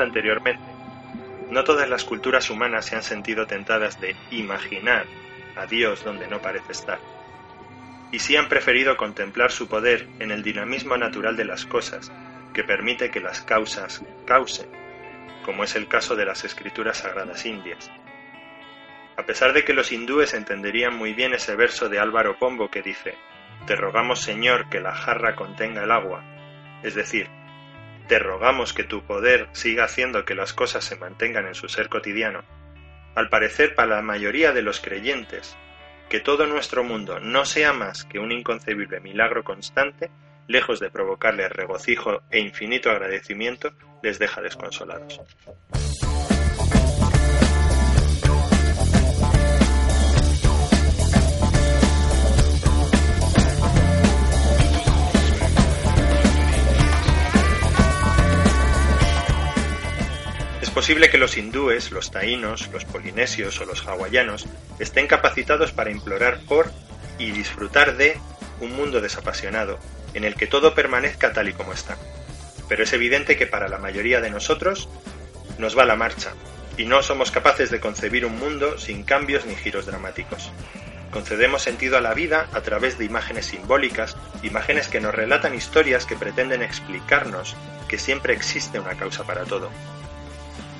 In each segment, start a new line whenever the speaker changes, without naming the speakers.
anteriormente, no todas las culturas humanas se han sentido tentadas de imaginar a Dios donde no parece estar, y sí han preferido contemplar su poder en el dinamismo natural de las cosas, que permite que las causas causen, como es el caso de las escrituras sagradas indias. A pesar de que los hindúes entenderían muy bien ese verso de Álvaro Pombo que dice, Te rogamos Señor que la jarra contenga el agua, es decir, te rogamos que tu poder siga haciendo que las cosas se mantengan en su ser cotidiano. Al parecer, para la mayoría de los creyentes, que todo nuestro mundo no sea más que un inconcebible milagro constante, lejos de provocarles regocijo e infinito agradecimiento, les deja desconsolados. Posible que los hindúes, los taínos, los polinesios o los hawaianos estén capacitados para implorar por y disfrutar de un mundo desapasionado, en el que todo permanezca tal y como está. Pero es evidente que para la mayoría de nosotros nos va la marcha, y no somos capaces de concebir un mundo sin cambios ni giros dramáticos. Concedemos sentido a la vida a través de imágenes simbólicas, imágenes que nos relatan historias que pretenden explicarnos que siempre existe una causa para todo.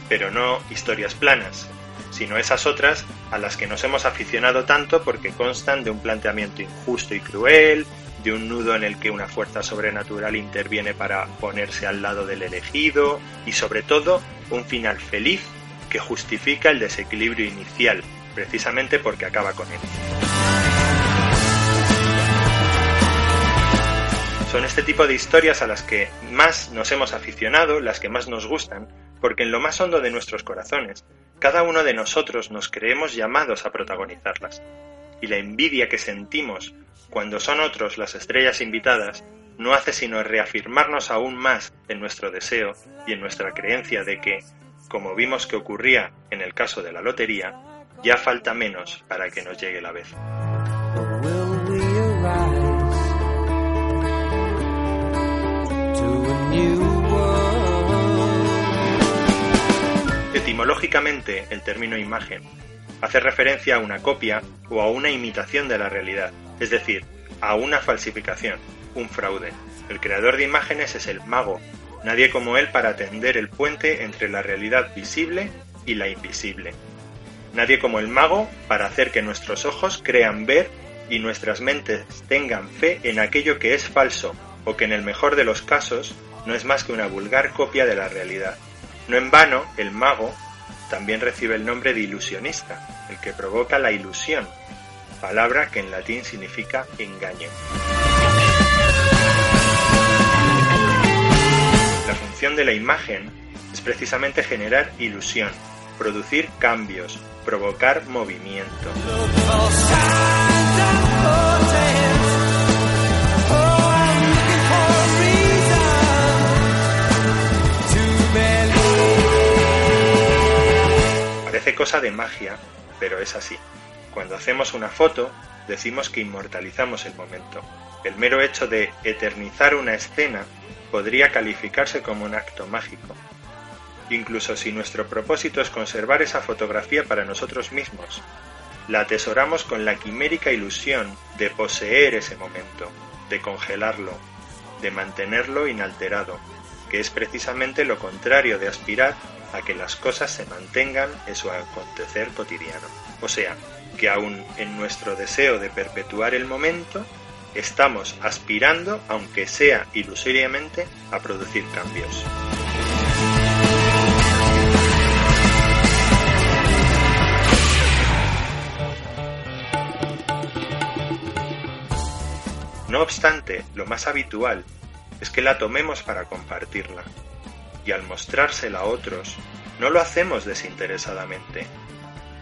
Pero no historias planas, sino esas otras a las que nos hemos aficionado tanto porque constan de un planteamiento injusto y cruel, de un nudo en el que una fuerza sobrenatural interviene para ponerse al lado del elegido y sobre todo un final feliz que justifica el desequilibrio inicial, precisamente porque acaba con él. Son este tipo de historias a las que más nos hemos aficionado, las que más nos gustan, porque en lo más hondo de nuestros corazones, cada uno de nosotros nos creemos llamados a protagonizarlas. Y la envidia que sentimos cuando son otros las estrellas invitadas no hace sino reafirmarnos aún más en nuestro deseo y en nuestra creencia de que, como vimos que ocurría en el caso de la lotería, ya falta menos para que nos llegue la vez. Etimológicamente, el término imagen hace referencia a una copia o a una imitación de la realidad, es decir, a una falsificación, un fraude. El creador de imágenes es el mago, nadie como él para tender el puente entre la realidad visible y la invisible. Nadie como el mago para hacer que nuestros ojos crean ver y nuestras mentes tengan fe en aquello que es falso o que en el mejor de los casos no es más que una vulgar copia de la realidad. No en vano, el mago también recibe el nombre de ilusionista, el que provoca la ilusión, palabra que en latín significa engaño. La función de la imagen es precisamente generar ilusión, producir cambios, provocar movimiento. Cosa de magia, pero es así. Cuando hacemos una foto, decimos que inmortalizamos el momento. El mero hecho de eternizar una escena podría calificarse como un acto mágico. Incluso si nuestro propósito es conservar esa fotografía para nosotros mismos, la atesoramos con la quimérica ilusión de poseer ese momento, de congelarlo, de mantenerlo inalterado, que es precisamente lo contrario de aspirar a que las cosas se mantengan en su acontecer cotidiano. O sea, que aun en nuestro deseo de perpetuar el momento, estamos aspirando, aunque sea ilusoriamente, a producir cambios. No obstante, lo más habitual es que la tomemos para compartirla, y al mostrársela a otros, no lo hacemos desinteresadamente.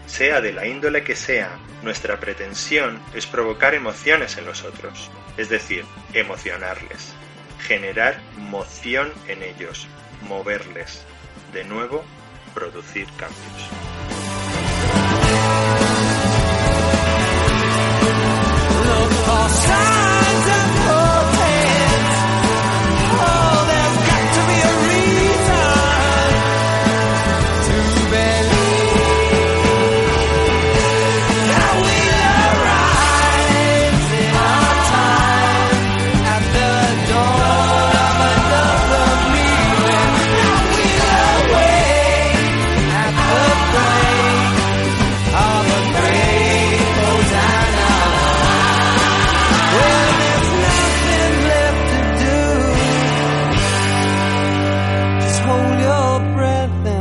Sea de la índole que sea, nuestra pretensión es provocar emociones en los otros, es decir, emocionarles, generar moción en ellos, moverles, de nuevo, producir cambios. Una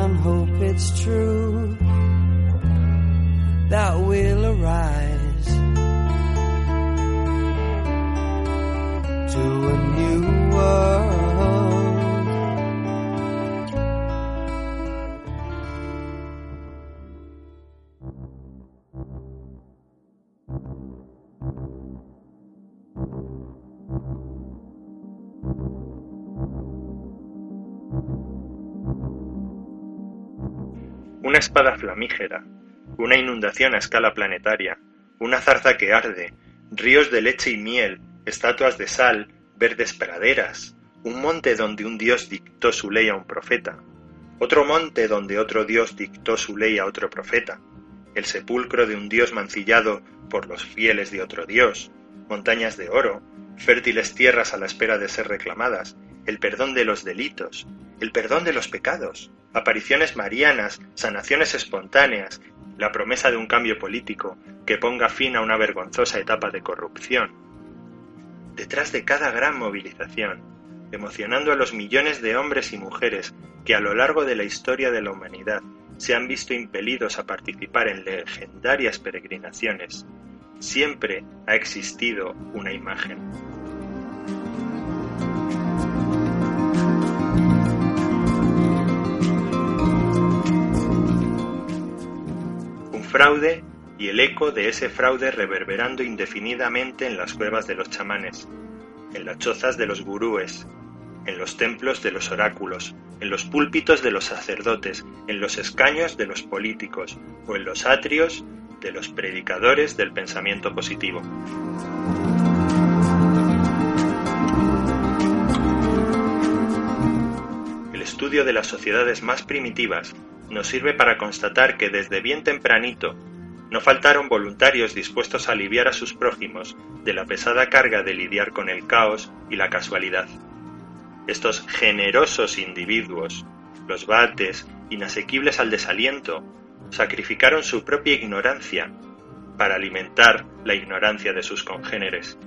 espada flamígera, una inundación a escala planetaria, una zarza que arde, ríos de leche y miel, estatuas de sal, verdes praderas, un monte donde un dios dictó su ley a un profeta, otro monte donde otro dios dictó su ley a otro profeta, el sepulcro de un dios mancillado por los fieles de otro dios, montañas de oro, fértiles tierras a la espera de ser reclamadas, el perdón de los delitos, el perdón de los pecados, apariciones marianas, sanaciones espontáneas, la promesa de un cambio político que ponga fin a una vergonzosa etapa de corrupción. Detrás de cada gran movilización, emocionando a los millones de hombres y mujeres que a lo largo de la historia de la humanidad se han visto impelidos a participar en legendarias peregrinaciones, siempre ha existido una imagen. Fraude y el eco de ese fraude reverberando indefinidamente en las cuevas de los chamanes, en las chozas de los gurúes, en los templos de los oráculos, en los púlpitos de los sacerdotes, en los escaños de los políticos o en los atrios de los predicadores del pensamiento positivo. El estudio de las sociedades más primitivas nos sirve para constatar que desde bien tempranito no faltaron voluntarios dispuestos a aliviar a sus prójimos de la pesada carga de lidiar con el caos y la casualidad. Estos generosos individuos, los bates, inasequibles al desaliento, sacrificaron su propia ignorancia para alimentar la ignorancia de sus congéneres,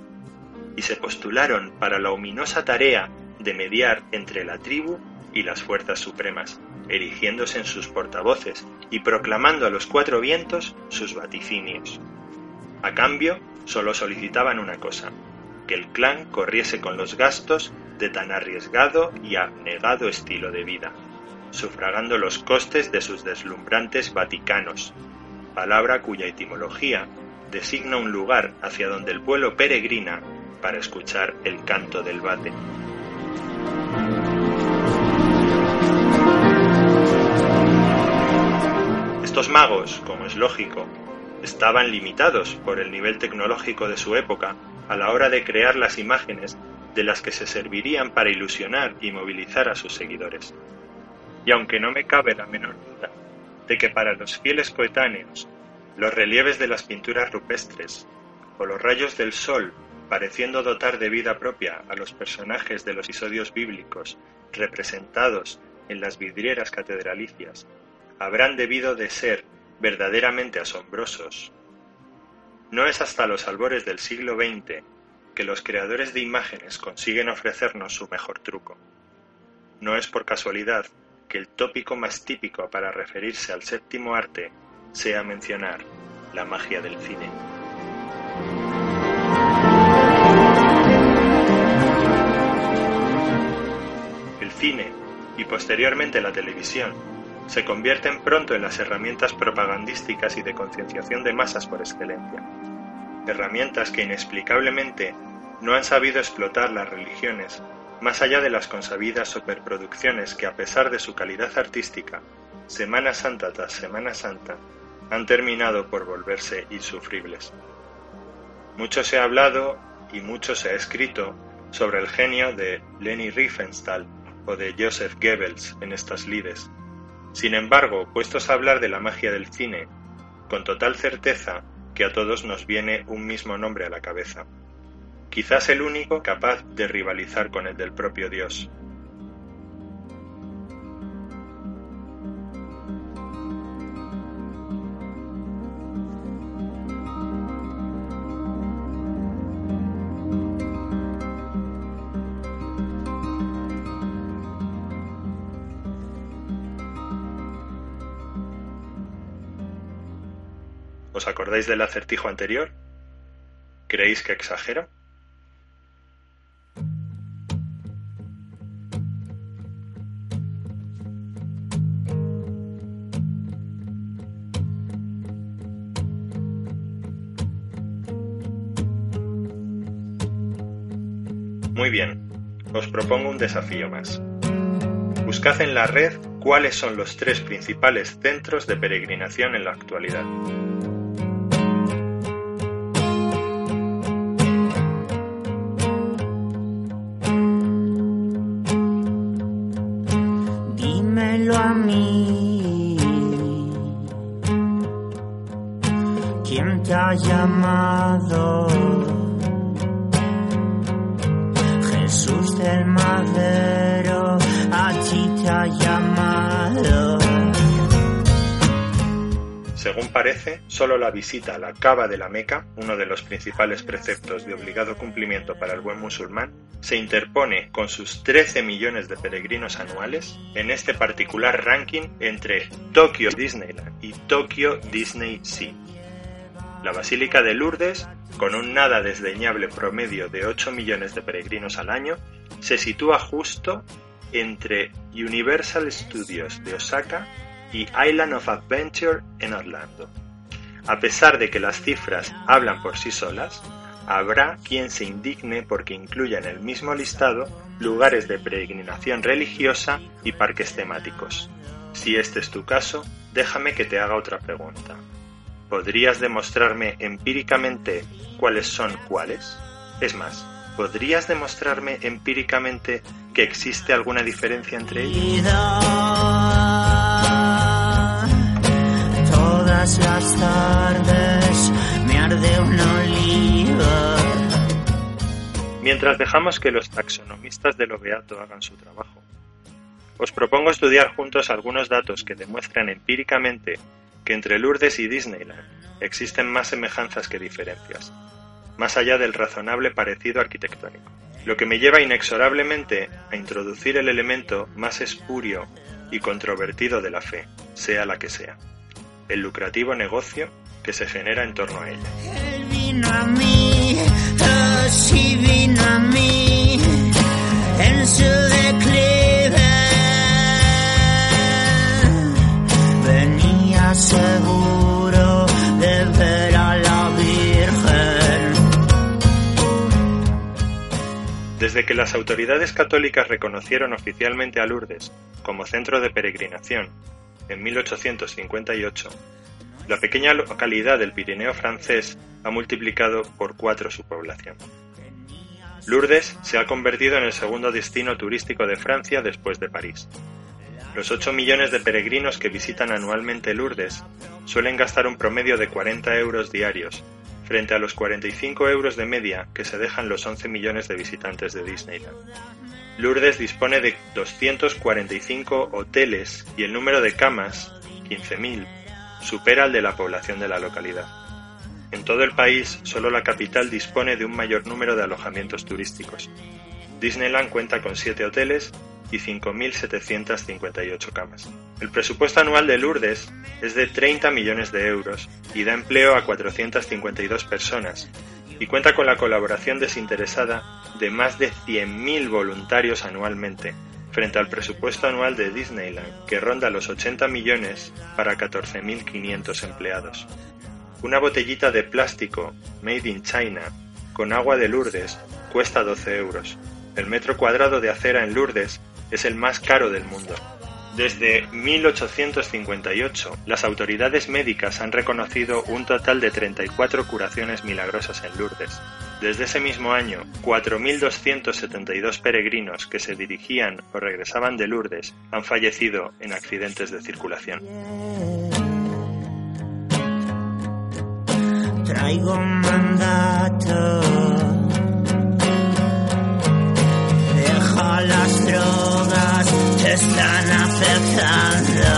y se postularon para la ominosa tarea de mediar entre la tribu y las fuerzas supremas erigiéndose en sus portavoces y proclamando a los cuatro vientos sus vaticinios. A cambio, solo solicitaban una cosa, que el clan corriese con los gastos de tan arriesgado y abnegado estilo de vida, sufragando los costes de sus deslumbrantes vaticanos, palabra cuya etimología designa un lugar hacia donde el pueblo peregrina para escuchar el canto del bate. Estos magos, como es lógico, estaban limitados por el nivel tecnológico de su época a la hora de crear las imágenes de las que se servirían para ilusionar y movilizar a sus seguidores. Y aunque no me cabe la menor duda de que para los fieles coetáneos los relieves de las pinturas rupestres o los rayos del sol pareciendo dotar de vida propia a los personajes de los episodios bíblicos representados en las vidrieras catedralicias habrán debido de ser verdaderamente asombrosos. No es hasta los albores del siglo XX que los creadores de imágenes consiguen ofrecernos su mejor truco. No es por casualidad que el tópico más típico para referirse al séptimo arte sea mencionar la magia del cine. El cine y posteriormente la televisión se convierten pronto en las herramientas propagandísticas y de concienciación de masas por excelencia. Herramientas que inexplicablemente no han sabido explotar las religiones más allá de las consabidas superproducciones que a pesar de su calidad artística, Semana Santa tras Semana Santa, han terminado por volverse insufribles. Mucho se ha hablado y mucho se ha escrito sobre el genio de Leni Riefenstahl o de Joseph Goebbels en estas lides. Sin embargo, puestos a hablar de la magia del cine, con total certeza que a todos nos viene un mismo nombre a la cabeza, quizás el único capaz de rivalizar con el del propio Dios. Acordáis del acertijo anterior? ¿Creéis que exagero? Muy bien, os propongo un desafío más. Buscad en la red cuáles son los tres principales centros de peregrinación en la actualidad. Solo la visita a la Cava de la Meca, uno de los principales preceptos de obligado cumplimiento para el buen musulmán, se interpone con sus 13 millones de peregrinos anuales en este particular ranking entre Tokio Disneyland y Tokio Disney Sea. La Basílica de Lourdes, con un nada desdeñable promedio de 8 millones de peregrinos al año, se sitúa justo entre Universal Studios de Osaka y Island of Adventure en Orlando. A pesar de que las cifras hablan por sí solas, habrá quien se indigne porque incluya en el mismo listado lugares de peregrinación religiosa y parques temáticos. Si este es tu caso, déjame que te haga otra pregunta. ¿Podrías demostrarme empíricamente cuáles son cuáles? Es más, ¿podrías demostrarme empíricamente que existe alguna diferencia entre ellos? Mientras dejamos que los taxonomistas de lo beato hagan su trabajo, os propongo estudiar juntos algunos datos que demuestran empíricamente que entre Lourdes y Disneyland existen más semejanzas que diferencias, más allá del razonable parecido arquitectónico, lo que me lleva inexorablemente a introducir el elemento más espurio y controvertido de la fe, sea la que sea, el lucrativo negocio que se genera en torno a ella.
Él vino a mí, oh, sí vino a mí, en su declive. Venía seguro de ver a la Virgen.
Desde que las autoridades católicas reconocieron oficialmente a Lourdes como centro de peregrinación en 1858, la pequeña localidad del Pirineo francés ha multiplicado por cuatro su población. Lourdes se ha convertido en el segundo destino turístico de Francia después de París. Los 8 millones de peregrinos que visitan anualmente Lourdes suelen gastar un promedio de 40 euros diarios, frente a los 45 euros de media que se dejan los 11 millones de visitantes de Disneyland. Lourdes dispone de 245 hoteles y el número de camas, 15.000, supera al de la población de la localidad. En todo el país, solo la capital dispone de un mayor número de alojamientos turísticos. Disneyland cuenta con 7 hoteles y 5.758 camas. El presupuesto anual de Lourdes es de 30 millones de euros y da empleo a 452 personas y cuenta con la colaboración desinteresada de más de 100.000 voluntarios anualmente, frente al presupuesto anual de Disneyland, que ronda los 80 millones para 14.500 empleados. Una botellita de plástico made in China con agua de Lourdes cuesta 12 euros. El metro cuadrado de acera en Lourdes es el más caro del mundo. Desde 1858, las autoridades médicas han reconocido un total de 34 curaciones milagrosas en Lourdes. Desde ese mismo año, 4.272 peregrinos que se dirigían o regresaban de Lourdes han fallecido en accidentes de circulación.
traigo. Deja las drogas, te están afectando.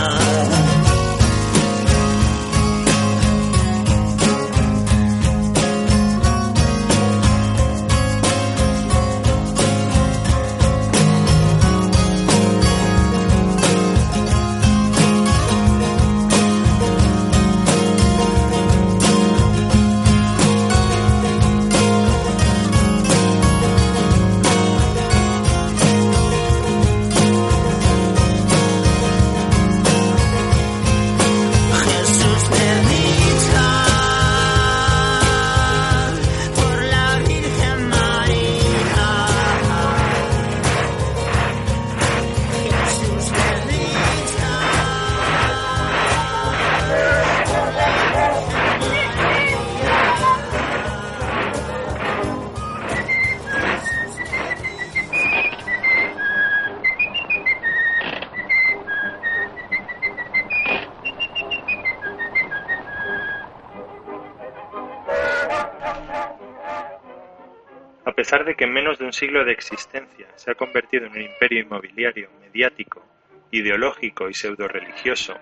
Pesar de que en menos de un siglo de existencia se ha convertido en un imperio inmobiliario, mediático, ideológico y pseudo-religioso,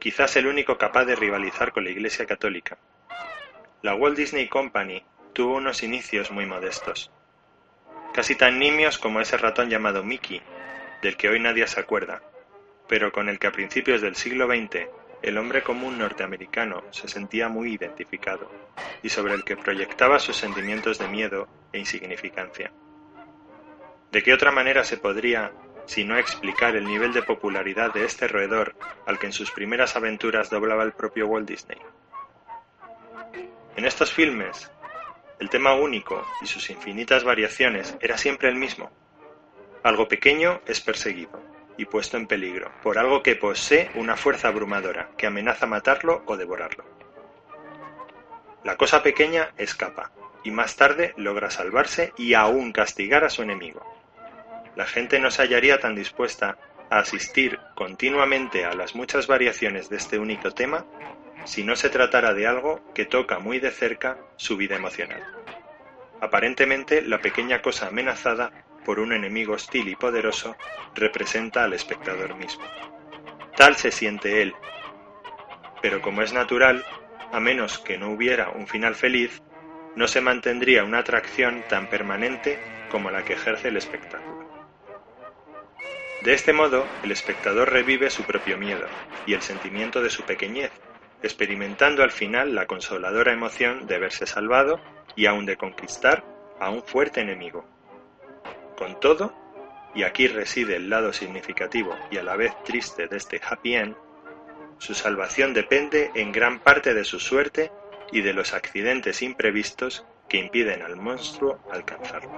quizás el único capaz de rivalizar con la Iglesia Católica, la Walt Disney Company tuvo unos inicios muy modestos, casi tan nimios como ese ratón llamado Mickey, del que hoy nadie se acuerda, pero con el que a principios del siglo XX el hombre común norteamericano se sentía muy identificado y sobre el que proyectaba sus sentimientos de miedo e insignificancia. ¿De qué otra manera se podría, si no explicar el nivel de popularidad de este roedor al que en sus primeras aventuras doblaba el propio Walt Disney? En estos filmes, el tema único y sus infinitas variaciones era siempre el mismo. Algo pequeño es perseguido y puesto en peligro por algo que posee una fuerza abrumadora que amenaza matarlo o devorarlo. La cosa pequeña escapa y más tarde logra salvarse y aún castigar a su enemigo. La gente no se hallaría tan dispuesta a asistir continuamente a las muchas variaciones de este único tema si no se tratara de algo que toca muy de cerca su vida emocional. Aparentemente, la pequeña cosa amenazada por un enemigo hostil y poderoso representa al espectador mismo. Tal se siente él, pero como es natural, a menos que no hubiera un final feliz, no se mantendría una atracción tan permanente como la que ejerce el espectáculo. De este modo, el espectador revive su propio miedo y el sentimiento de su pequeñez, experimentando al final la consoladora emoción de verse salvado y aun de conquistar a un fuerte enemigo. Con todo, y aquí reside el lado significativo y a la vez triste de este happy end, su salvación depende en gran parte de su suerte y de los accidentes imprevistos que impiden al monstruo alcanzarlo.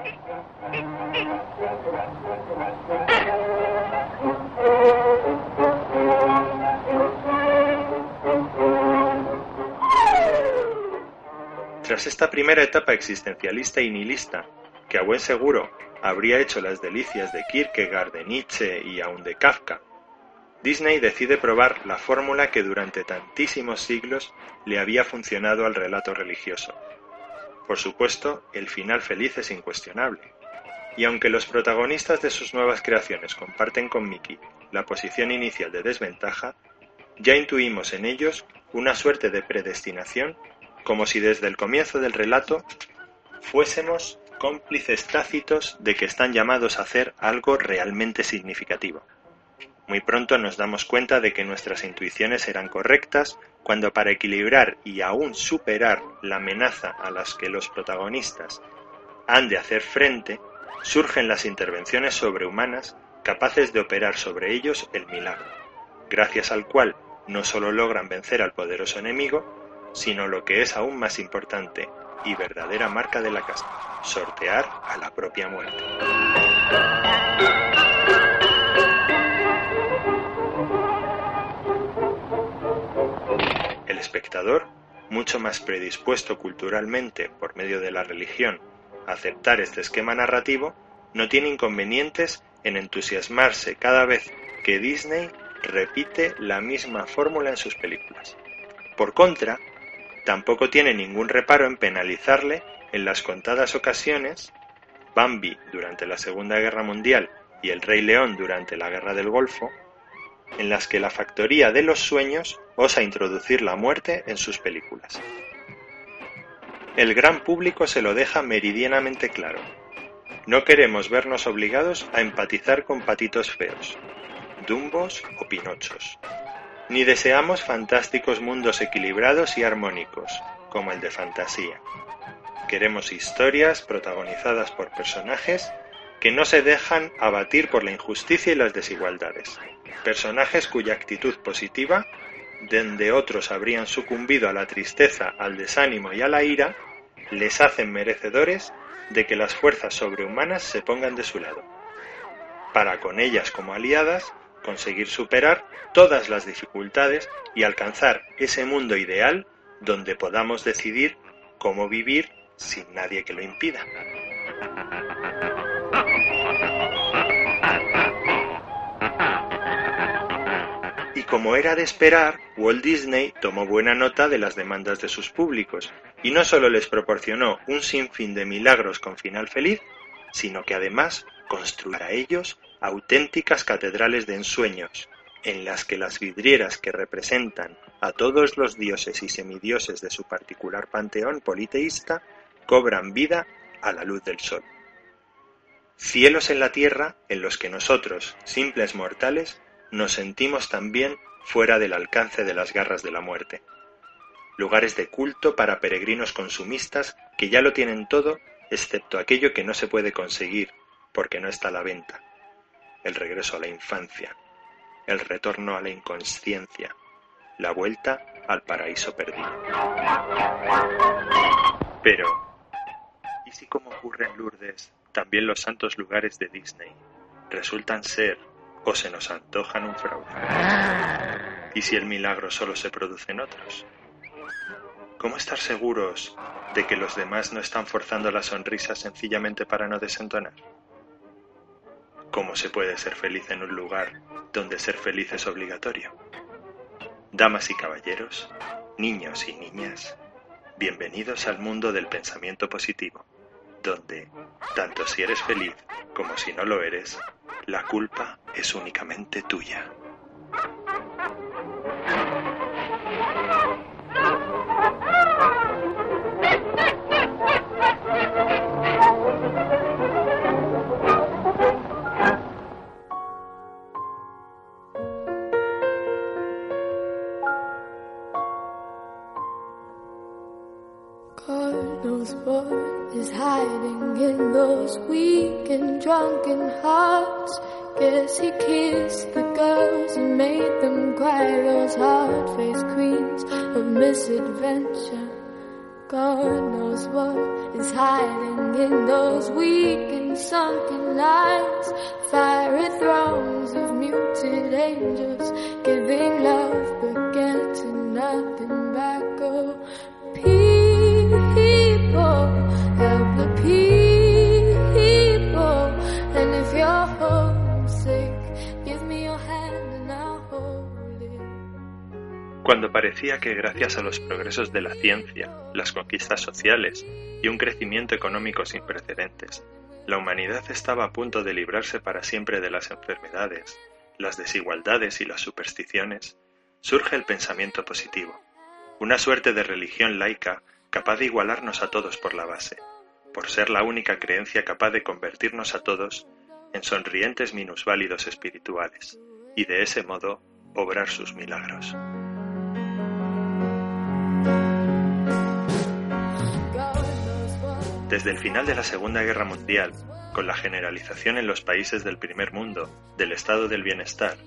Tras esta primera etapa existencialista y nihilista, que a buen seguro habría hecho las delicias de Kierkegaard, de Nietzsche y aun de Kafka, Disney decide probar la fórmula que durante tantísimos siglos le había funcionado al relato religioso. Por supuesto, el final feliz es incuestionable. Y aunque los protagonistas de sus nuevas creaciones comparten con Mickey la posición inicial de desventaja, ya intuimos en ellos una suerte de predestinación como si desde el comienzo del relato fuésemos cómplices tácitos de que están llamados a hacer algo realmente significativo. Muy pronto nos damos cuenta de que nuestras intuiciones eran correctas cuando para equilibrar y aún superar la amenaza a las que los protagonistas han de hacer frente, surgen las intervenciones sobrehumanas capaces de operar sobre ellos el milagro, gracias al cual no solo logran vencer al poderoso enemigo, sino lo que es aún más importante y verdadera marca de la casa, sortear a la propia muerte. El espectador, mucho más predispuesto culturalmente por medio de la religión a aceptar este esquema narrativo, no tiene inconvenientes en entusiasmarse cada vez que Disney repite la misma fórmula en sus películas. Por contra, tampoco tiene ningún reparo en penalizarle en las contadas ocasiones Bambi durante la Segunda Guerra Mundial y El Rey León durante la Guerra del Golfo, en las que la factoría de los sueños osa introducir la muerte en sus películas. El gran público se lo deja meridianamente claro. No queremos vernos obligados a empatizar con patitos feos, dumbos o pinochos. Ni deseamos fantásticos mundos equilibrados y armónicos, como el de fantasía. Queremos historias protagonizadas por personajes que no se dejan abatir por la injusticia y las desigualdades. Personajes cuya actitud positiva, donde otros habrían sucumbido a la tristeza, al desánimo y a la ira, les hacen merecedores de que las fuerzas sobrehumanas se pongan de su lado, para con ellas como aliadas conseguir superar todas las dificultades y alcanzar ese mundo ideal donde podamos decidir cómo vivir sin nadie que lo impida. Y como era de esperar, Walt Disney tomó buena nota de las demandas de sus públicos y no solo les proporcionó un sinfín de milagros con final feliz, sino que además construyó para ellos auténticas catedrales de ensueños, en las que las vidrieras que representan a todos los dioses y semidioses de su particular panteón politeísta cobran vida a la luz del sol. Cielos en la tierra en los que nosotros, simples mortales, nos sentimos también fuera del alcance de las garras de la muerte. Lugares de culto para peregrinos consumistas que ya lo tienen todo excepto aquello que no se puede conseguir porque no está a la venta. El regreso a la infancia, el retorno a la inconsciencia, la vuelta al paraíso perdido. Pero, ¿y si como ocurre en Lourdes, también los santos lugares de Disney resultan ser o se nos antojan un fraude? ¿Y si el milagro solo se produce en otros? ¿Cómo estar seguros de que los demás no están forzando la sonrisa sencillamente para no desentonar? ¿Cómo se puede ser feliz en un lugar donde ser feliz es obligatorio? Damas y caballeros, niños y niñas, bienvenidos al mundo del pensamiento positivo, donde, tanto si eres feliz como si no lo eres, la culpa es únicamente tuya.
Those weak and drunken hearts. Guess he kissed the girls and made them cry, those hard faced queens of misadventure. God knows what is hiding in those weak and sunken lines. Fiery thrones of muted angels giving love but getting nothing back. Oh, people, help the people.
Cuando parecía que gracias a los progresos de la ciencia, las conquistas sociales y un crecimiento económico sin precedentes, la humanidad estaba a punto de librarse para siempre de las enfermedades, las desigualdades y las supersticiones, surge el pensamiento positivo, una suerte de religión laica capaz de igualarnos a todos por la base, por ser la única creencia capaz de convertirnos a todos en sonrientes minusválidos espirituales, y de ese modo obrar sus milagros. Desde el final de la Segunda Guerra Mundial, con la generalización en los países del primer mundo del estado del bienestar,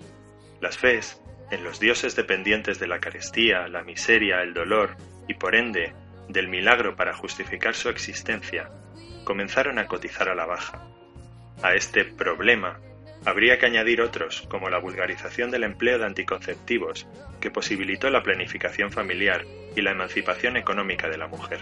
las fes en los dioses dependientes de la carestía, la miseria, el dolor y por ende del milagro para justificar su existencia, comenzaron a cotizar a la baja. A este problema habría que añadir otros, como la vulgarización del empleo de anticonceptivos, que posibilitó la planificación familiar y la emancipación económica de la mujer,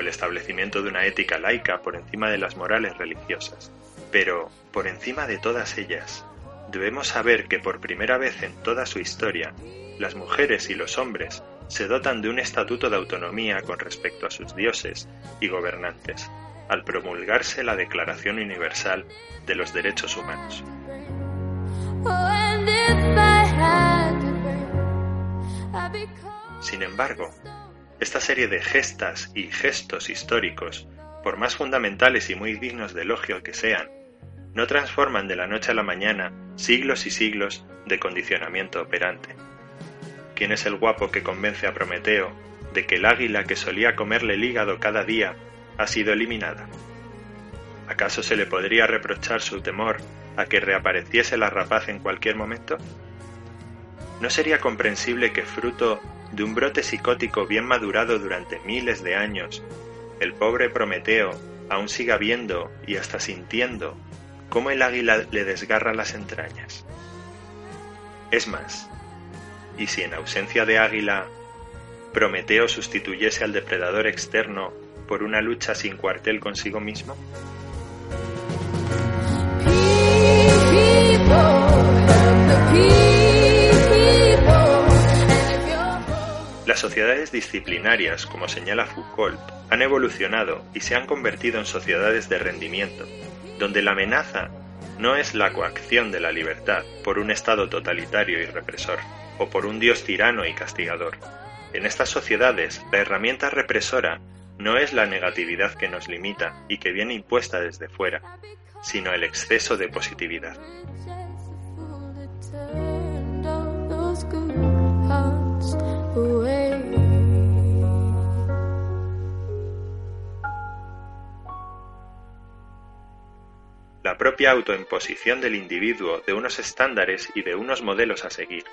el establecimiento de una ética laica por encima de las morales religiosas. Pero, por encima de todas ellas, debemos saber que por primera vez en toda su historia, las mujeres y los hombres se dotan de un estatuto de autonomía con respecto a sus dioses y gobernantes, al promulgarse la Declaración Universal de los Derechos Humanos. Sin embargo, esta serie de gestas y gestos históricos, por más fundamentales y muy dignos de elogio que sean, no transforman de la noche a la mañana siglos y siglos de condicionamiento operante. ¿Quién es el guapo que convence a Prometeo de que el águila que solía comerle el hígado cada día ha sido eliminada? ¿Acaso se le podría reprochar su temor a que reapareciese la rapaz en cualquier momento? ¿No sería comprensible que fruto de un brote psicótico bien madurado durante miles de años, el pobre Prometeo aún siga viendo y hasta sintiendo cómo el águila le desgarra las entrañas? Es más, ¿y si en ausencia de águila Prometeo sustituyese al depredador externo por una lucha sin cuartel consigo mismo? Las sociedades disciplinarias, como señala Foucault, han evolucionado y se han convertido en sociedades de rendimiento, donde la amenaza no es la coacción de la libertad por un Estado totalitario y represor, o por un Dios tirano y castigador. En estas sociedades, la herramienta represora no es la negatividad que nos limita y que viene impuesta desde fuera, sino el exceso de positividad. La propia autoimposición del individuo de unos estándares y de unos modelos a seguir,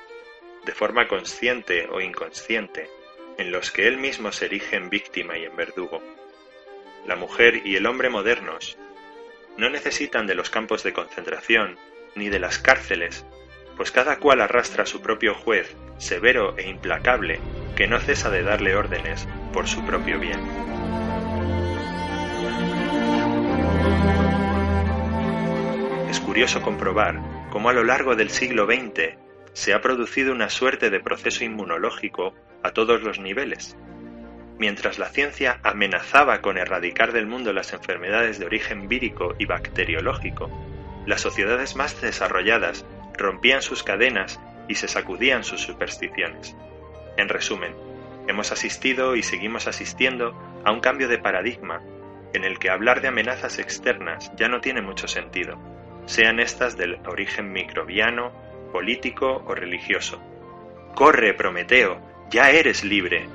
de forma consciente o inconsciente, en los que él mismo se erige en víctima y en verdugo. La mujer y el hombre modernos no necesitan de los campos de concentración ni de las cárceles, pues cada cual arrastra a su propio juez, severo e implacable, que no cesa de darle órdenes por su propio bien. Es curioso comprobar cómo a lo largo del siglo XX se ha producido una suerte de proceso inmunológico a todos los niveles, Mientras la ciencia amenazaba con erradicar del mundo las enfermedades de origen vírico y bacteriológico, las sociedades más desarrolladas rompían sus cadenas y se sacudían sus supersticiones. En resumen, hemos asistido y seguimos asistiendo a un cambio de paradigma en el que hablar de amenazas externas ya no tiene mucho sentido, sean estas del origen microbiano, político o religioso. Corre, Prometeo, ya eres libre,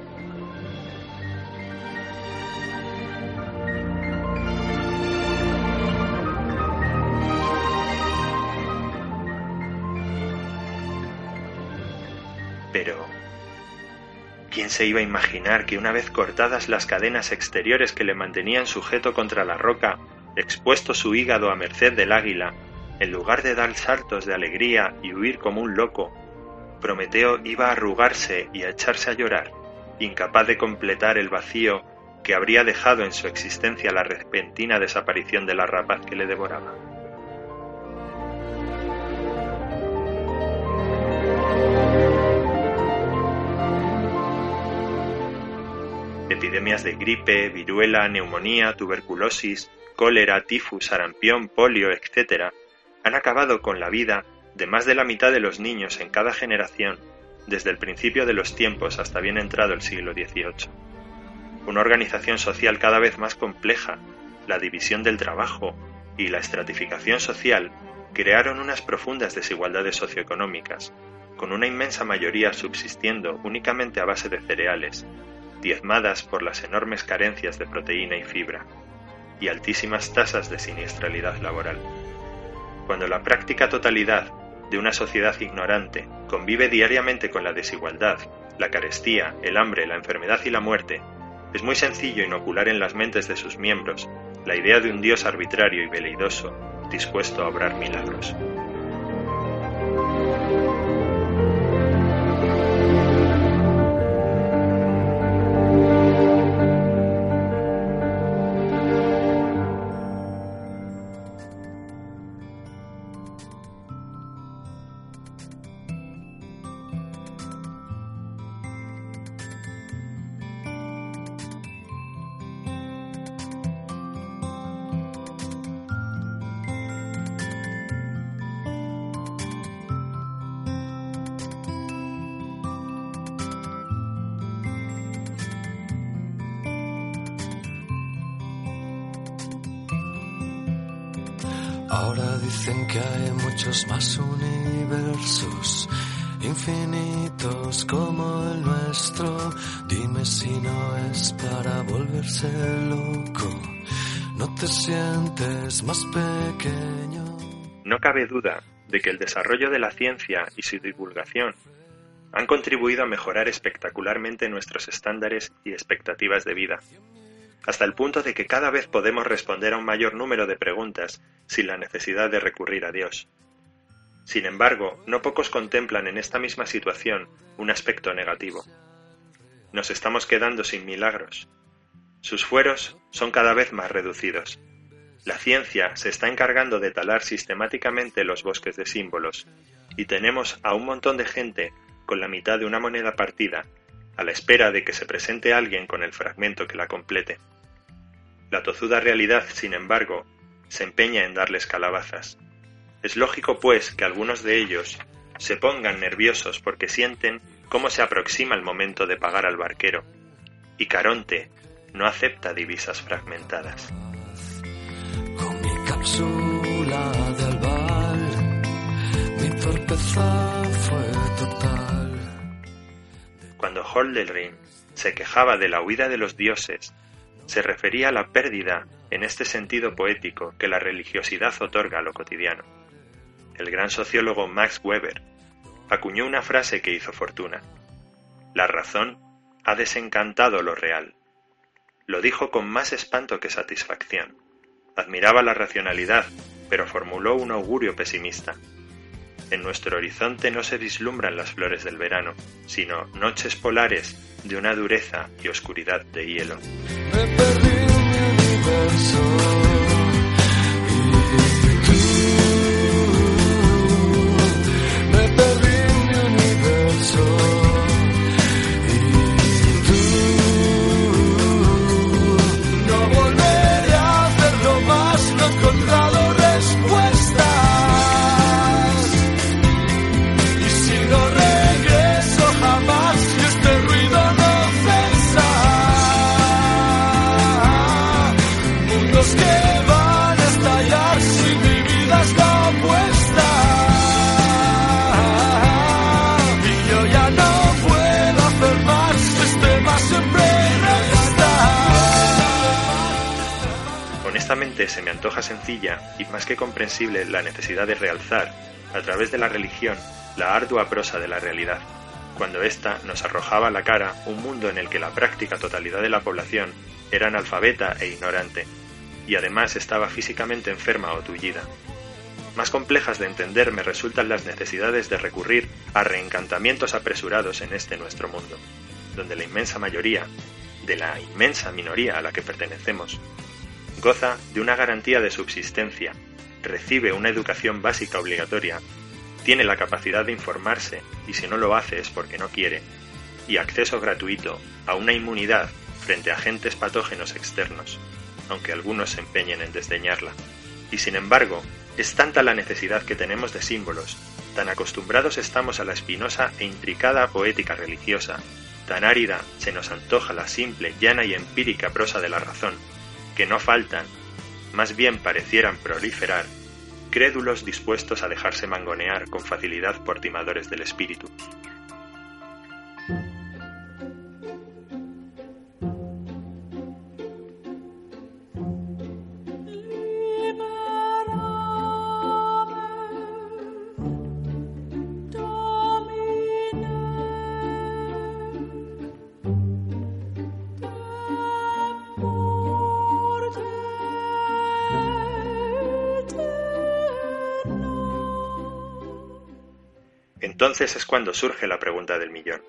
Pero, ¿quién se iba a imaginar que una vez cortadas las cadenas exteriores que le mantenían sujeto contra la roca, expuesto su hígado a merced del águila, en lugar de dar saltos de alegría y huir como un loco, Prometeo iba a arrugarse y a echarse a llorar, incapaz de completar el vacío que habría dejado en su existencia la repentina desaparición de la rapaz que le devoraba. De gripe, viruela, neumonía, tuberculosis, cólera, tifus, sarampión, polio, etc., han acabado con la vida de más de la mitad de los niños en cada generación, desde el principio de los tiempos hasta bien entrado el siglo XVIII. una organización social cada vez más compleja, la división del trabajo y la estratificación social crearon unas profundas desigualdades socioeconómicas, con una inmensa mayoría subsistiendo únicamente a base de cereales, diezmadas por las enormes carencias de proteína y fibra, y altísimas tasas de siniestralidad laboral. Cuando la práctica totalidad de una sociedad ignorante convive diariamente con la desigualdad, la carestía, el hambre, la enfermedad y la muerte, es muy sencillo inocular en las mentes de sus miembros la idea de un Dios arbitrario y veleidoso, dispuesto a obrar milagros.
Sientes más pequeño.
No cabe duda de que el desarrollo de la ciencia y su divulgación han contribuido a mejorar espectacularmente nuestros estándares y expectativas de vida hasta el punto de que cada vez podemos responder a un mayor número de preguntas sin la necesidad de recurrir a Dios. Sin embargo, no pocos contemplan en esta misma situación un aspecto negativo. Nos estamos quedando sin milagros. Sus fueros son cada vez más reducidos. La ciencia se está encargando de talar sistemáticamente los bosques de símbolos, y tenemos a un montón de gente con la mitad de una moneda partida a la espera de que se presente alguien con el fragmento que la complete. La tozuda realidad, sin embargo, se empeña en darles calabazas. Es lógico, pues, que algunos de ellos se pongan nerviosos porque sienten cómo se aproxima el momento de pagar al barquero, y Caronte no acepta divisas fragmentadas.
Con mi cápsula de albal, mi torpeza fue total.
Cuando Holderlin se quejaba de la huida de los dioses, se refería a la pérdida, en este sentido poético, que la religiosidad otorga a lo cotidiano. El gran sociólogo Max Weber acuñó una frase que hizo fortuna. La razón ha desencantado lo real. Lo dijo con más espanto que satisfacción. Admiraba la racionalidad, pero formuló un augurio pesimista. En nuestro horizonte no se vislumbran las flores del verano, sino noches polares de una dureza y oscuridad de hielo. Se me antoja sencilla y más que comprensible la necesidad de realzar, a través de la religión, la ardua prosa de la realidad, cuando ésta nos arrojaba a la cara un mundo en el que la práctica totalidad de la población era analfabeta e ignorante, y además estaba físicamente enferma o tullida. Más complejas de entender me resultan las necesidades de recurrir a reencantamientos apresurados en este nuestro mundo, donde la inmensa mayoría, de la inmensa minoría a la que pertenecemos, goza de una garantía de subsistencia, recibe una educación básica obligatoria, tiene la capacidad de informarse y si no lo hace es porque no quiere, y acceso gratuito a una inmunidad frente a agentes patógenos externos, aunque algunos se empeñen en desdeñarla. Y sin embargo, es tanta la necesidad que tenemos de símbolos, tan acostumbrados estamos a la espinosa e intricada poética religiosa, tan árida se nos antoja la simple, llana y empírica prosa de la razón, que no faltan, más bien parecieran proliferar, crédulos dispuestos a dejarse mangonear con facilidad por timadores del espíritu. Entonces es cuando surge la pregunta del millón.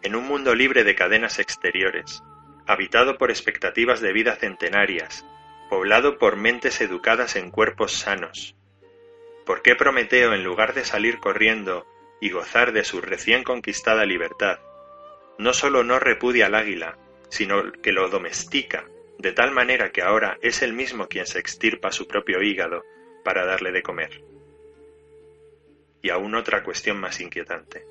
En un mundo libre de cadenas exteriores, habitado por expectativas de vida centenarias, poblado por mentes educadas en cuerpos sanos, ¿por qué Prometeo, en lugar de salir corriendo y gozar de su recién conquistada libertad, no solo no repudia al águila, sino que lo domestica, de tal manera que ahora es él mismo quien se extirpa su propio hígado para darle de comer? Y aún otra cuestión más inquietante.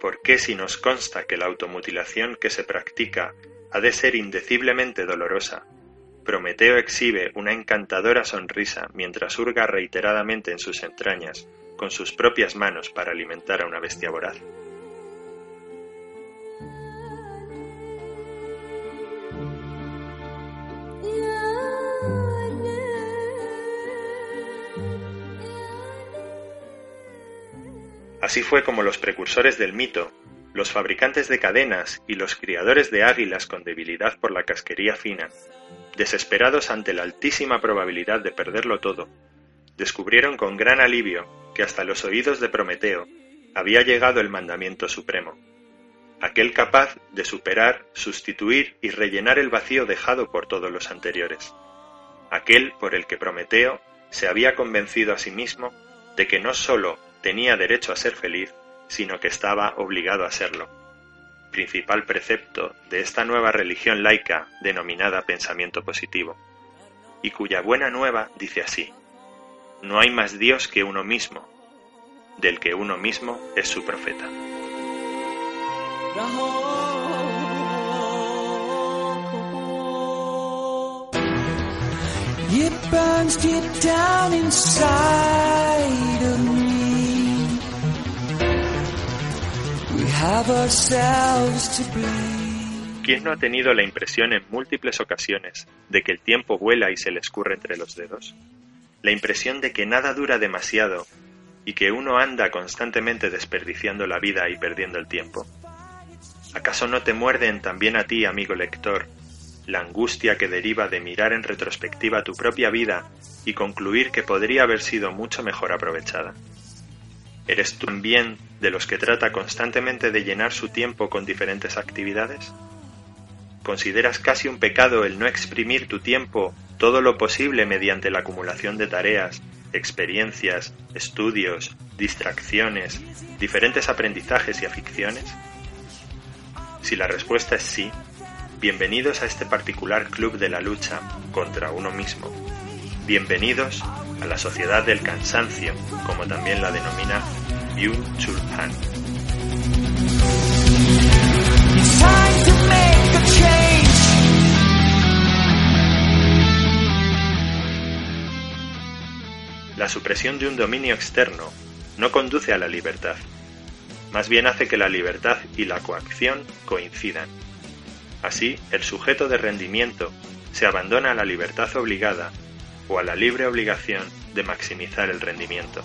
¿Por qué si nos consta que la automutilación que se practica ha de ser indeciblemente dolorosa, Prometeo exhibe una encantadora sonrisa mientras hurga reiteradamente en sus entrañas con sus propias manos para alimentar a una bestia voraz? Así fue como los precursores del mito, los fabricantes de cadenas y los criadores de águilas con debilidad por la casquería fina, desesperados ante la altísima probabilidad de perderlo todo, descubrieron con gran alivio que hasta los oídos de Prometeo había llegado el mandamiento supremo, aquel capaz de superar, sustituir y rellenar el vacío dejado por todos los anteriores, aquel por el que Prometeo se había convencido a sí mismo de que no sólo tenía derecho a ser feliz, sino que estaba obligado a serlo. Principal precepto de esta nueva religión laica denominada pensamiento positivo, y cuya buena nueva dice así, no hay más Dios que uno mismo, del que uno mismo es su profeta. ¿Quién no ha tenido la impresión en múltiples ocasiones de que el tiempo vuela y se le escurre entre los dedos? La impresión de que nada dura demasiado y que uno anda constantemente desperdiciando la vida y perdiendo el tiempo. ¿Acaso no te muerden también a ti, amigo lector, la angustia que deriva de mirar en retrospectiva tu propia vida y concluir que podría haber sido mucho mejor aprovechada? ¿Eres también de los que trata constantemente de llenar su tiempo con diferentes actividades? ¿Consideras casi un pecado el no exprimir tu tiempo todo lo posible mediante la acumulación de tareas, experiencias, estudios, distracciones, diferentes aprendizajes y aficiones? Si la respuesta es sí, bienvenidos a este particular club de la lucha contra uno mismo. Bienvenidos a la sociedad del cansancio, como también la denomina Byung-Chul Han. La supresión de un dominio externo no conduce a la libertad, más bien hace que la libertad y la coacción coincidan. Así, el sujeto de rendimiento se abandona a la libertad obligada o a la libre obligación de maximizar el rendimiento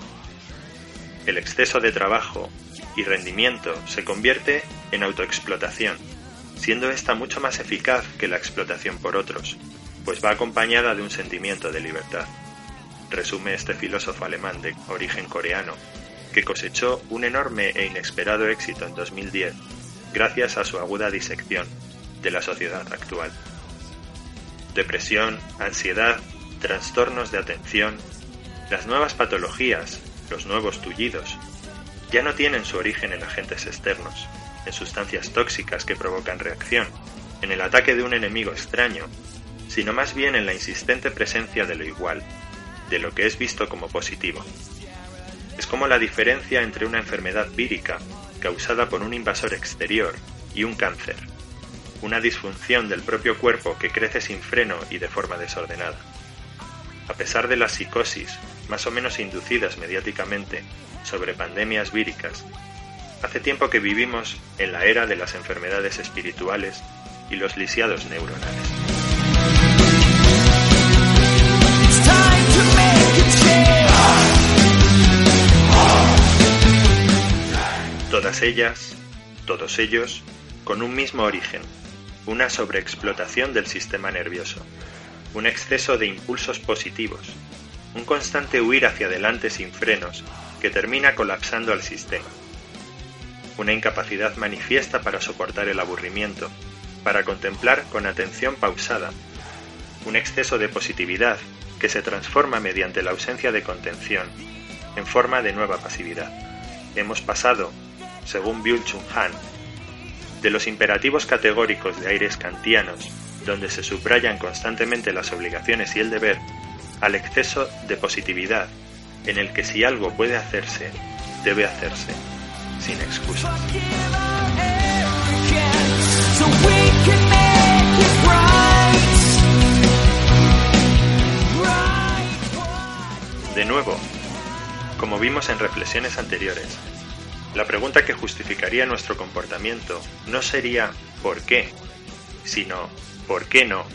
el exceso de trabajo y rendimiento se convierte en autoexplotación, siendo esta mucho más eficaz que la explotación por otros, pues va acompañada de un sentimiento de libertad. Resume este filósofo alemán de origen coreano, que cosechó un enorme e inesperado éxito en 2010 gracias a su aguda disección de la sociedad actual. Depresión, ansiedad, trastornos de atención, las nuevas patologías los nuevos tullidos, ya no tienen su origen en agentes externos, en sustancias tóxicas que provocan reacción, en el ataque de un enemigo extraño, sino más bien en la insistente presencia de lo igual, de lo que es visto como positivo. Es como la diferencia entre una enfermedad vírica causada por un invasor exterior y un cáncer, una disfunción del propio cuerpo que crece sin freno y de forma desordenada. A pesar de las psicosis, más o menos inducidas mediáticamente, sobre pandemias víricas, hace tiempo que vivimos en la era de las enfermedades espirituales y los lisiados neuronales. Todas ellas, todos ellos, con un mismo origen, una sobreexplotación del sistema nervioso, un exceso de impulsos positivos, un constante huir hacia adelante sin frenos que termina colapsando al sistema, una incapacidad manifiesta para soportar el aburrimiento, para contemplar con atención pausada, un exceso de positividad que se transforma mediante la ausencia de contención en forma de nueva pasividad. Hemos pasado, según Byul-Chun Han, de los imperativos categóricos de aires kantianos, donde se subrayan constantemente las obligaciones y el deber, al exceso de positividad, en el que si algo puede hacerse, debe hacerse, sin excusas. De nuevo, como vimos en reflexiones anteriores, la pregunta que justificaría nuestro comportamiento no sería ¿por qué?, sino ¿por qué no?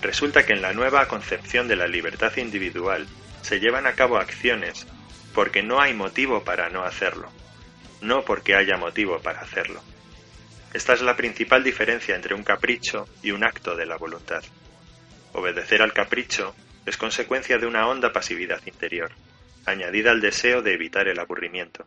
Resulta que en la nueva concepción de la libertad individual se llevan a cabo acciones porque no hay motivo para no hacerlo, no porque haya motivo para hacerlo. Esta es la principal diferencia entre un capricho y un acto de la voluntad. Obedecer al capricho es consecuencia de una honda pasividad interior, añadida al deseo de evitar el aburrimiento.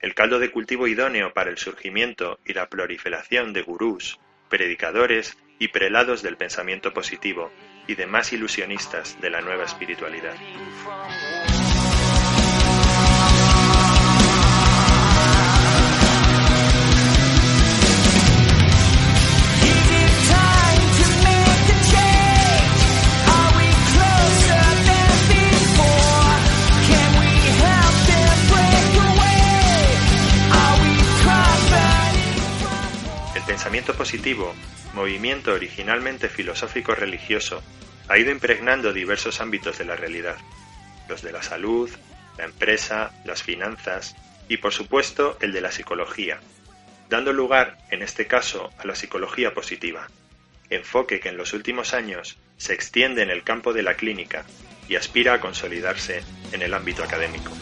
El caldo de cultivo idóneo para el surgimiento y la proliferación de gurús, predicadores y prelados del pensamiento positivo y demás ilusionistas de la nueva espiritualidad. Pensamiento positivo, movimiento originalmente filosófico-religioso, ha ido impregnando diversos ámbitos de la realidad, los de la salud, la empresa, las finanzas y por supuesto el de la psicología, dando lugar, en este caso, a la psicología positiva, enfoque que en los últimos años se extiende en el campo de la clínica y aspira a consolidarse en el ámbito académico.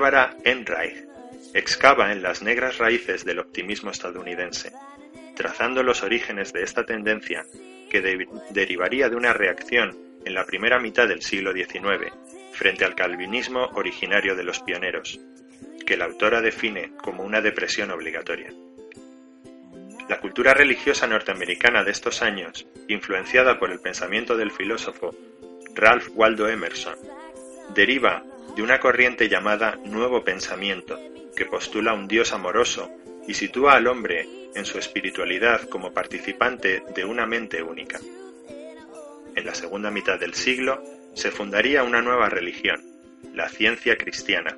Bárbara Enreich excava en las negras raíces del optimismo estadounidense, trazando los orígenes de esta tendencia que derivaría de una reacción en la primera mitad del siglo XIX frente al calvinismo originario de los pioneros, que la autora define como una depresión obligatoria. La cultura religiosa norteamericana de estos años, influenciada por el pensamiento del filósofo Ralph Waldo Emerson, deriva de una corriente llamada Nuevo Pensamiento, que postula un Dios amoroso y sitúa al hombre en su espiritualidad como participante de una mente única. En la segunda mitad del siglo se fundaría una nueva religión, la ciencia cristiana,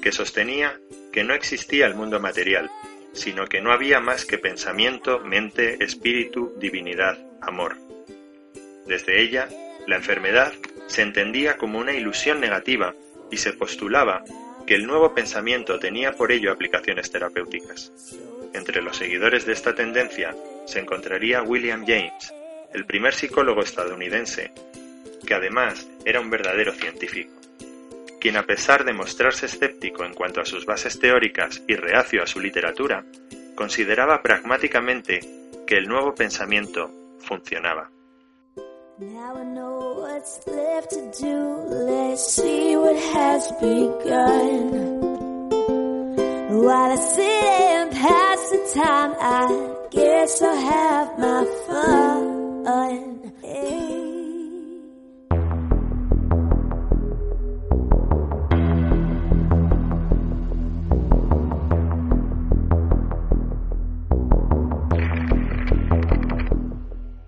que sostenía que no existía el mundo material, sino que no había más que pensamiento, mente, espíritu, divinidad, amor. Desde ella, la enfermedad se entendía como una ilusión negativa y se postulaba que el nuevo pensamiento tenía por ello aplicaciones terapéuticas. Entre los seguidores de esta tendencia se encontraría William James, el primer psicólogo estadounidense, que además era un verdadero científico, quien a pesar de mostrarse escéptico en cuanto a sus bases teóricas y reacio a su literatura, consideraba pragmáticamente que el nuevo pensamiento funcionaba.
What's left to do. Let's see what has begun. While I sit and pass the time, I guess I'll have my fun. Hey.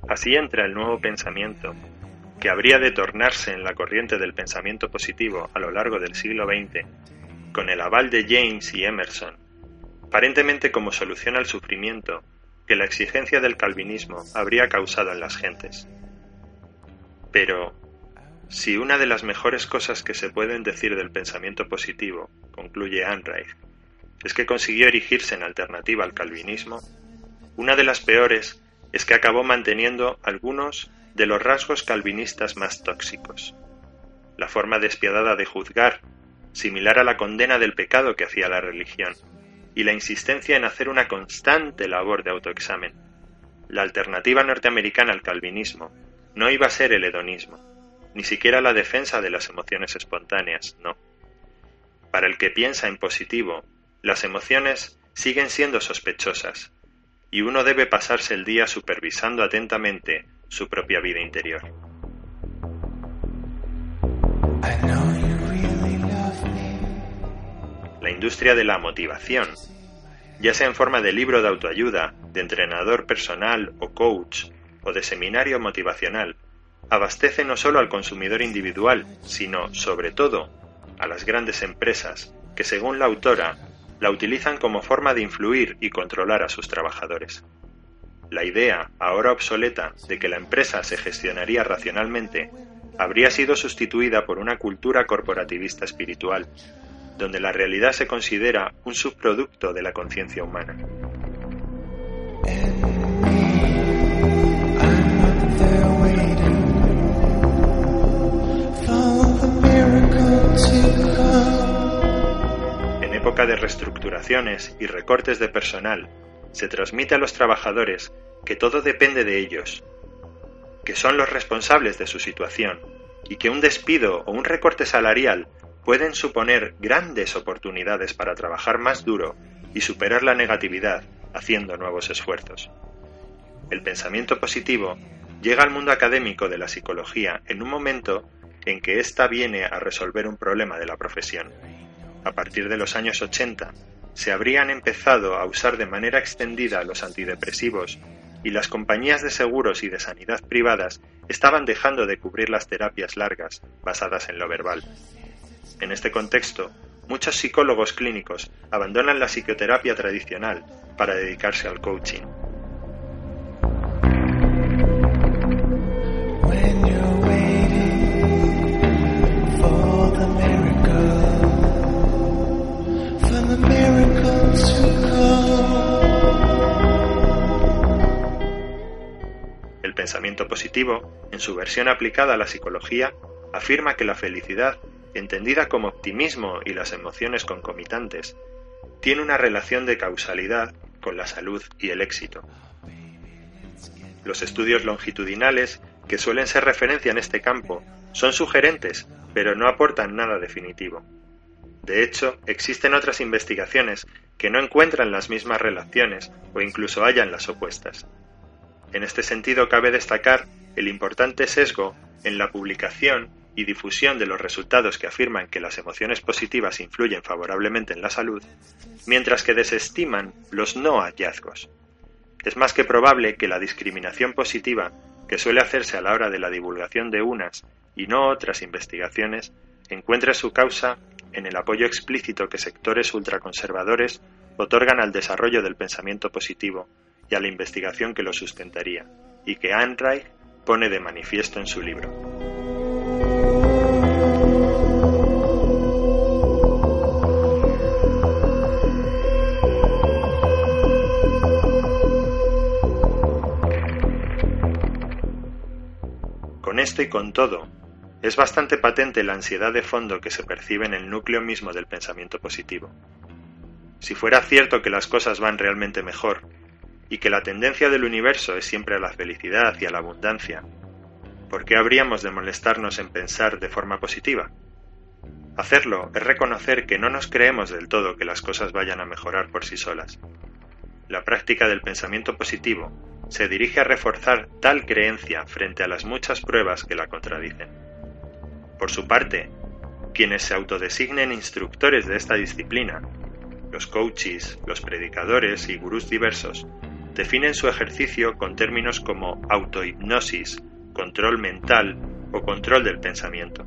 Así entra el nuevo pensamiento, habría de tornarse en la corriente del pensamiento positivo a lo largo del siglo XX, con el aval de James y Emerson, aparentemente como solución al sufrimiento que la exigencia del calvinismo habría causado en las gentes. Pero, si una de las mejores cosas que se pueden decir del pensamiento positivo, concluye Anreich, es que consiguió erigirse en alternativa al calvinismo, una de las peores es que acabó manteniendo algunos de los rasgos calvinistas más tóxicos. La forma despiadada de juzgar, similar a la condena del pecado que hacía la religión, y la insistencia en hacer una constante labor de autoexamen. La alternativa norteamericana al calvinismo no iba a ser el hedonismo, ni siquiera la defensa de las emociones espontáneas, no. Para el que piensa en positivo, las emociones siguen siendo sospechosas, y uno debe pasarse el día supervisando atentamente su propia vida interior. La industria de la motivación, ya sea en forma de libro de autoayuda, de entrenador personal o coach, o de seminario motivacional, abastece no solo al consumidor individual, sino, sobre todo, a las grandes empresas, que según la autora la utilizan como forma de influir y controlar a sus trabajadores. La idea, ahora obsoleta, de que la empresa se gestionaría racionalmente, habría sido sustituida por una cultura corporativista espiritual, donde la realidad se considera un subproducto de la conciencia humana. época de reestructuraciones y recortes de personal, se transmite a los trabajadores que todo depende de ellos, que son los responsables de su situación y que un despido o un recorte salarial pueden suponer grandes oportunidades para trabajar más duro y superar la negatividad haciendo nuevos esfuerzos. El pensamiento positivo llega al mundo académico de la psicología en un momento en que ésta viene a resolver un problema de la profesión a partir de los años 80, se habrían empezado a usar de manera extendida los antidepresivos y las compañías de seguros y de sanidad privadas estaban dejando de cubrir las terapias largas basadas en lo verbal. En este contexto, muchos psicólogos clínicos abandonan la psicoterapia tradicional para dedicarse al coaching. Pensamiento positivo, en su versión aplicada a la psicología, afirma que la felicidad, entendida como optimismo y las emociones concomitantes, tiene una relación de causalidad con la salud y el éxito. Los estudios longitudinales, que suelen ser referencia en este campo, son sugerentes, pero no aportan nada definitivo. De hecho, existen otras investigaciones que no encuentran las mismas relaciones o incluso hallan las opuestas. En este sentido, cabe destacar el importante sesgo en la publicación y difusión de los resultados que afirman que las emociones positivas influyen favorablemente en la salud, mientras que desestiman los no hallazgos. Es más que probable que la discriminación positiva que suele hacerse a la hora de la divulgación de unas y no otras investigaciones encuentre su causa en el apoyo explícito que sectores ultraconservadores otorgan al desarrollo del pensamiento positivo y a la investigación que lo sustentaría, y que Reich pone de manifiesto en su libro. Con esto y con todo, es bastante patente la ansiedad de fondo que se percibe en el núcleo mismo del pensamiento positivo. Si fuera cierto que las cosas van realmente mejor, y que la tendencia del universo es siempre a la felicidad y a la abundancia, ¿por qué habríamos de molestarnos en pensar de forma positiva? Hacerlo es reconocer que no nos creemos del todo que las cosas vayan a mejorar por sí solas. La práctica del pensamiento positivo se dirige a reforzar tal creencia frente a las muchas pruebas que la contradicen. Por su parte, quienes se autodesignen instructores de esta disciplina, los coaches, los predicadores y gurús diversos, definen su ejercicio con términos como autohipnosis, control mental o control del pensamiento.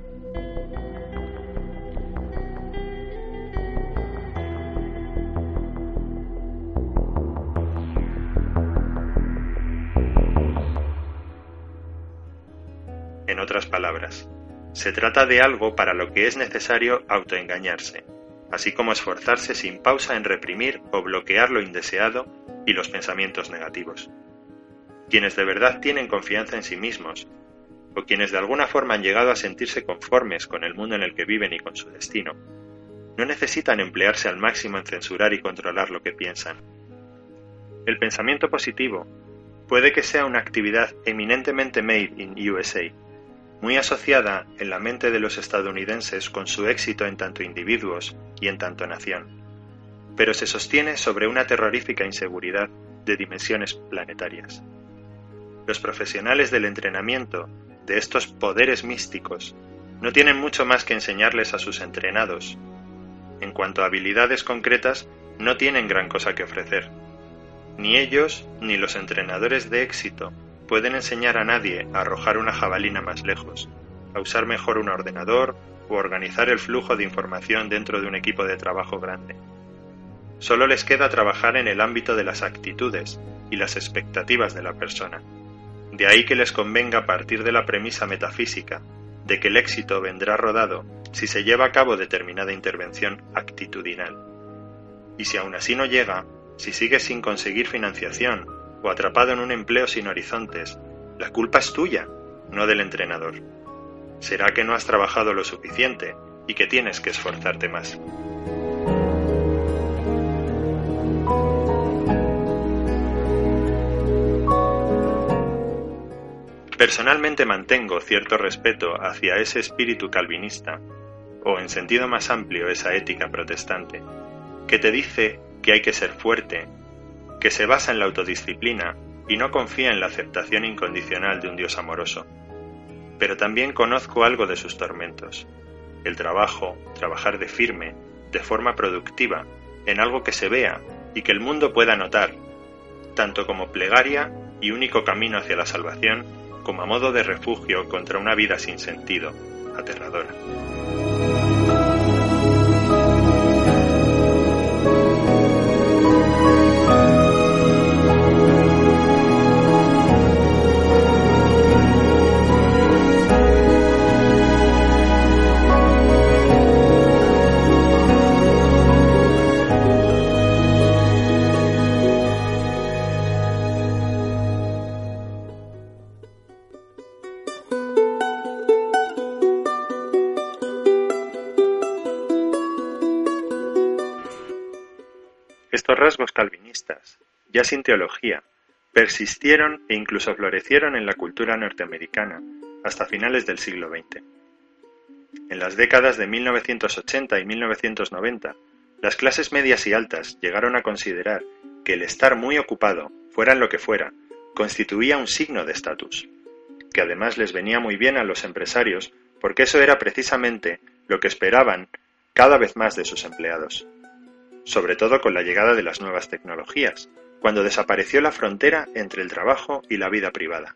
En otras palabras, se trata de algo para lo que es necesario autoengañarse, así como esforzarse sin pausa en reprimir o bloquear lo indeseado y los pensamientos negativos. Quienes de verdad tienen confianza en sí mismos, o quienes de alguna forma han llegado a sentirse conformes con el mundo en el que viven y con su destino, no necesitan emplearse al máximo en censurar y controlar lo que piensan. El pensamiento positivo puede que sea una actividad eminentemente made in USA, muy asociada en la mente de los estadounidenses con su éxito en tanto individuos y en tanto nación, pero se sostiene sobre una terrorífica inseguridad de dimensiones planetarias. Los profesionales del entrenamiento de estos poderes místicos no tienen mucho más que enseñarles a sus entrenados. En cuanto a habilidades concretas, no tienen gran cosa que ofrecer. Ni ellos ni los entrenadores de éxito pueden enseñar a nadie a arrojar una jabalina más lejos, a usar mejor un ordenador o organizar el flujo de información dentro de un equipo de trabajo grande. Solo les queda trabajar en el ámbito de las actitudes y las expectativas de la persona. De ahí que les convenga partir de la premisa metafísica de que el éxito vendrá rodado si se lleva a cabo determinada intervención actitudinal. Y si aún así no llega, si sigue sin conseguir financiación o atrapado en un empleo sin horizontes, la culpa es tuya, no del entrenador. Será que no has trabajado lo suficiente y que tienes que esforzarte más. Personalmente mantengo cierto respeto hacia ese espíritu calvinista, o en sentido más amplio esa ética protestante, que te dice que hay que ser fuerte, que se basa en la autodisciplina y no confía en la aceptación incondicional de un Dios amoroso. Pero también conozco algo de sus tormentos. El trabajo, trabajar de firme, de forma productiva, en algo que se vea y que el mundo pueda notar, tanto como plegaria y único camino hacia la salvación, como a modo de refugio contra una vida sin sentido, aterradora. Sin teología, persistieron e incluso florecieron en la cultura norteamericana hasta finales del siglo XX. En las décadas de 1980 y 1990, las clases medias y altas llegaron a considerar que el estar muy ocupado, fuera en lo que fuera, constituía un signo de estatus, que además les venía muy bien a los empresarios porque eso era precisamente lo que esperaban cada vez más de sus empleados sobre todo con la llegada de las nuevas tecnologías, cuando desapareció la frontera entre el trabajo y la vida privada.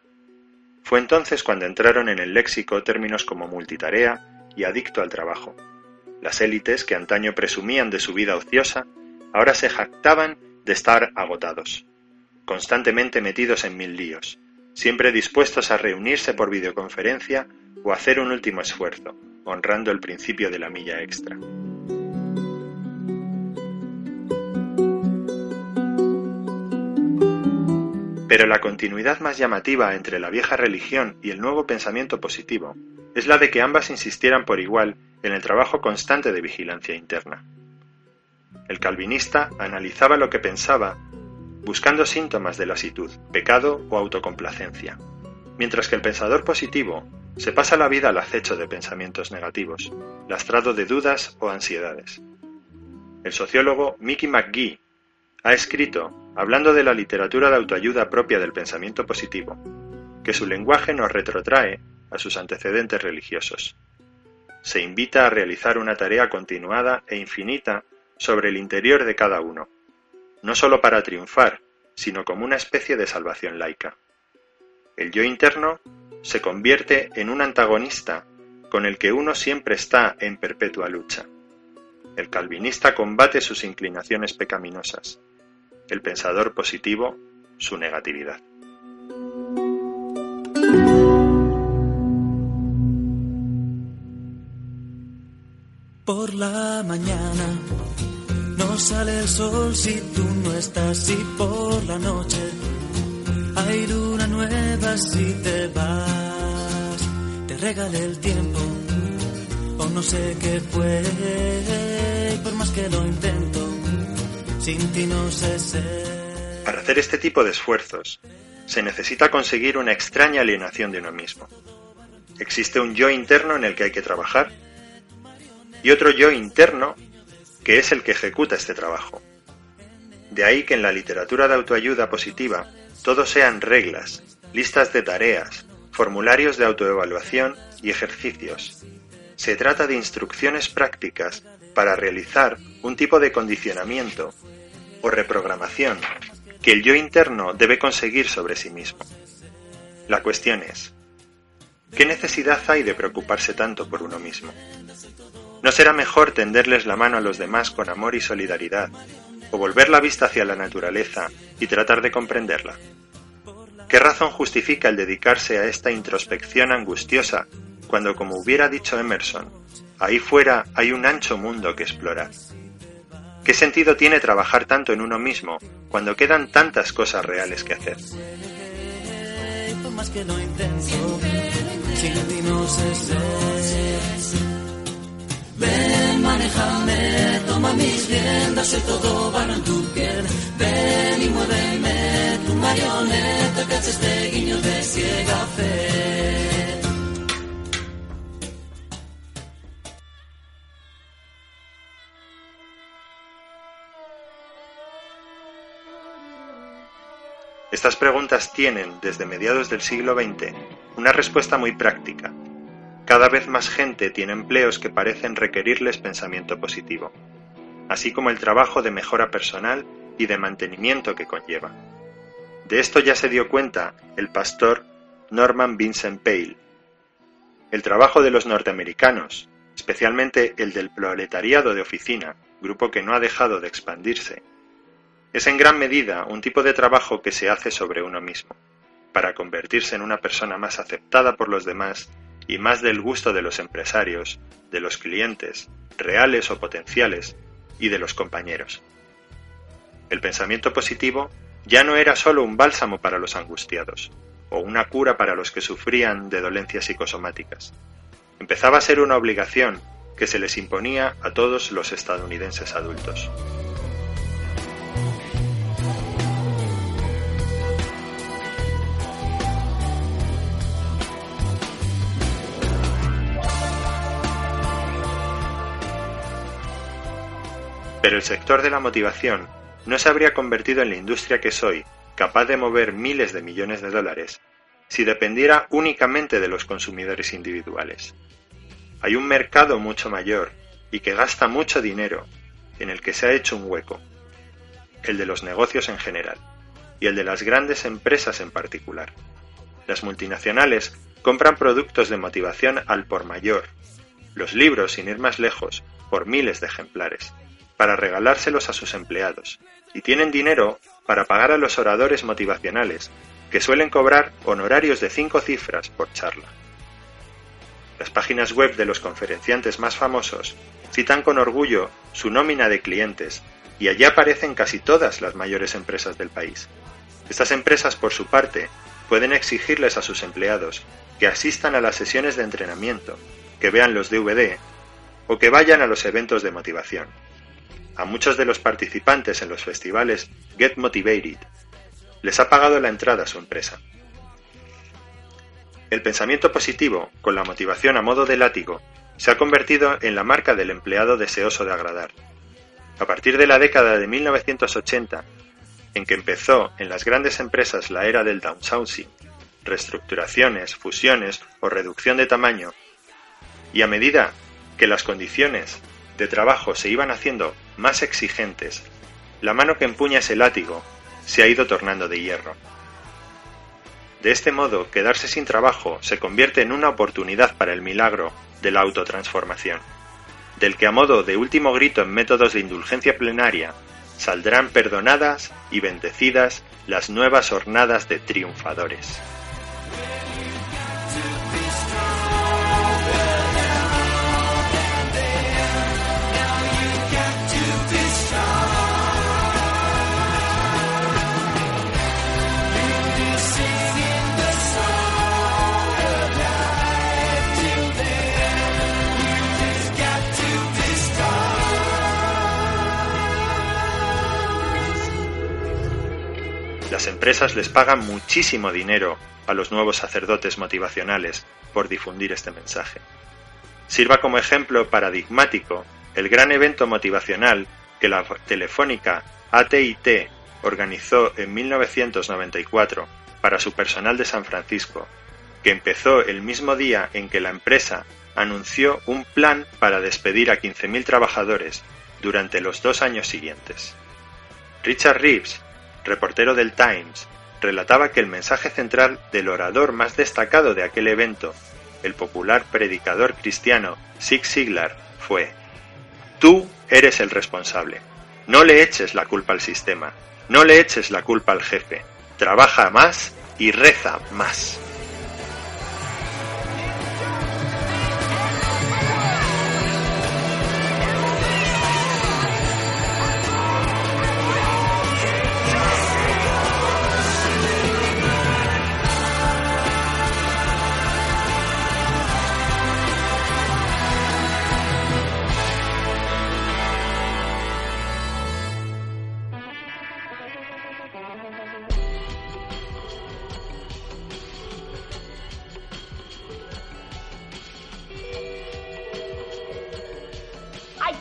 Fue entonces cuando entraron en el léxico términos como multitarea y adicto al trabajo, Las élites que antaño presumían de su vida ociosa, ahora se jactaban de estar agotados, constantemente metidos en mil líos, siempre dispuestos a reunirse por videoconferencia o hacer un último esfuerzo, honrando el principio de la milla extra. Pero la continuidad más llamativa entre la vieja religión y el nuevo pensamiento positivo es la de que ambas insistieran por igual en el trabajo constante de vigilancia interna. El calvinista analizaba lo que pensaba buscando síntomas de lasitud, pecado o autocomplacencia, mientras que el pensador positivo se pasa la vida al acecho de pensamientos negativos, lastrado de dudas o ansiedades. El sociólogo Mickey McGee ha escrito, hablando de la literatura de autoayuda propia del pensamiento positivo, que su lenguaje nos retrotrae a sus antecedentes religiosos. Se invita a realizar una tarea continuada e infinita sobre el interior de cada uno, no sólo para triunfar, sino como una especie de salvación laica. El yo interno se convierte en un antagonista con el que uno siempre está en perpetua lucha. El calvinista combate sus inclinaciones pecaminosas, el pensador positivo su negatividad.
Por la mañana no sale el sol si tú no estás y por la noche hay luna nueva si te vas. Te regalé el tiempo o no sé qué fue. Por más que lo intento,
Para hacer este tipo de esfuerzos, se necesita conseguir una extraña alienación de uno mismo. Existe un yo interno en el que hay que trabajar y otro yo interno que es el que ejecuta este trabajo. De ahí que en la literatura de autoayuda positiva todo sean reglas, listas de tareas, formularios de autoevaluación y ejercicios. Se trata de instrucciones prácticas para realizar un tipo de condicionamiento o reprogramación que el yo interno debe conseguir sobre sí mismo. La cuestión es, ¿qué necesidad hay de preocuparse tanto por uno mismo? ¿No será mejor tenderles la mano a los demás con amor y solidaridad, o volver la vista hacia la naturaleza y tratar de comprenderla? ¿Qué razón justifica el dedicarse a esta introspección angustiosa cuando, como hubiera dicho Emerson, ahí fuera hay un ancho mundo que explorar? ¿Qué sentido tiene trabajar tanto en uno mismo cuando quedan tantas cosas reales que hacer?
Ven, manejame, toma mis riendas, soy todo barro en tu piel. Ven y muéveme, tu marioneta, que hace este guiño de ciega fe.
Estas preguntas tienen, desde mediados del siglo XX, una respuesta muy práctica, cada vez más gente tiene empleos que parecen requerirles pensamiento positivo, así como el trabajo de mejora personal y de mantenimiento que conlleva. De esto ya se dio cuenta el pastor Norman Vincent Pale. El trabajo de los norteamericanos, especialmente el del proletariado de oficina, grupo que no ha dejado de expandirse, es en gran medida un tipo de trabajo que se hace sobre uno mismo, para convertirse en una persona más aceptada por los demás y más del gusto de los empresarios, de los clientes, reales o potenciales, y de los compañeros. El pensamiento positivo ya no era sólo un bálsamo para los angustiados, o una cura para los que sufrían de dolencias psicosomáticas. Empezaba a ser una obligación que se les imponía a todos los estadounidenses adultos. Pero el sector de la motivación no se habría convertido en la industria que soy, capaz de mover miles de millones de dólares, si dependiera únicamente de los consumidores individuales. Hay un mercado mucho mayor y que gasta mucho dinero en el que se ha hecho un hueco, el de los negocios en general y el de las grandes empresas en particular. Las multinacionales compran productos de motivación al por mayor. Los libros, sin ir más lejos, por miles de ejemplares, para regalárselos a sus empleados, y tienen dinero para pagar a los oradores motivacionales, que suelen cobrar honorarios de cinco cifras por charla. Las páginas web de los conferenciantes más famosos citan con orgullo su nómina de clientes, y allí aparecen casi todas las mayores empresas del país. Estas empresas, por su parte, pueden exigirles a sus empleados que asistan a las sesiones de entrenamiento, que vean los DVD o que vayan a los eventos de motivación. A muchos de los participantes en los festivales Get Motivated les ha pagado la entrada a su empresa. El pensamiento positivo, con la motivación a modo de látigo, se ha convertido en la marca del empleado deseoso de agradar. A partir de la década de 1980, en que empezó en las grandes empresas la era del downsizing, reestructuraciones, fusiones o reducción de tamaño, y a medida que las condiciones de trabajo se iban haciendo más exigentes, la mano que empuña ese látigo se ha ido tornando de hierro. De este modo, quedarse sin trabajo se convierte en una oportunidad para el milagro de la autotransformación, del que a modo de último grito en métodos de indulgencia plenaria saldrán perdonadas y bendecidas las nuevas hornadas de triunfadores. Las empresas les pagan muchísimo dinero a los nuevos sacerdotes motivacionales por difundir este mensaje. Sirva como ejemplo paradigmático el gran evento motivacional que la telefónica ATT organizó en 1994 para su personal de San Francisco, que empezó el mismo día en que la empresa anunció un plan para despedir a 15.000 trabajadores durante los dos años siguientes. Richard Reeves reportero del Times, relataba que el mensaje central del orador más destacado de aquel evento, el popular predicador cristiano Zig Ziglar, fue Tú eres el responsable. No le eches la culpa al sistema, no le eches la culpa al jefe. Trabaja más y reza más.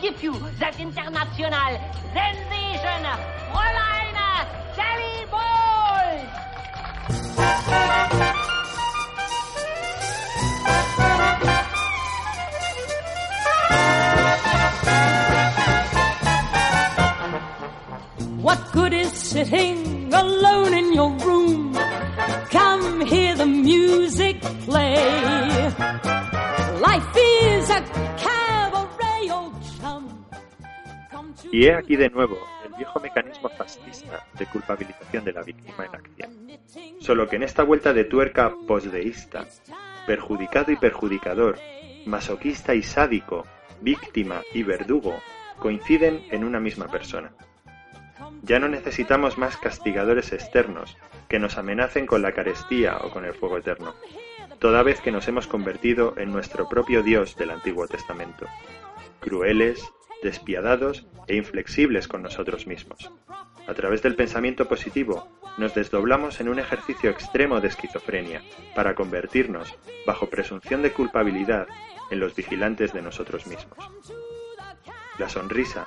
Give you that international sensation, Fräulein Sally What good
is sitting alone in your
room? Come
hear the music play.
Y he aquí de nuevo el viejo mecanismo fascista de culpabilización de la víctima en acción. Solo que en esta vuelta de tuerca posdeísta, perjudicado y perjudicador, masoquista y sádico, víctima y verdugo, coinciden en una misma persona. Ya no necesitamos más castigadores externos que nos amenacen con la carestía o con el fuego eterno, toda vez que nos hemos convertido en nuestro propio Dios del Antiguo Testamento, crueles, despiadados e inflexibles con nosotros mismos. A través del pensamiento positivo, nos desdoblamos en un ejercicio extremo de esquizofrenia para convertirnos, bajo presunción de culpabilidad, en los vigilantes de nosotros mismos. La sonrisa,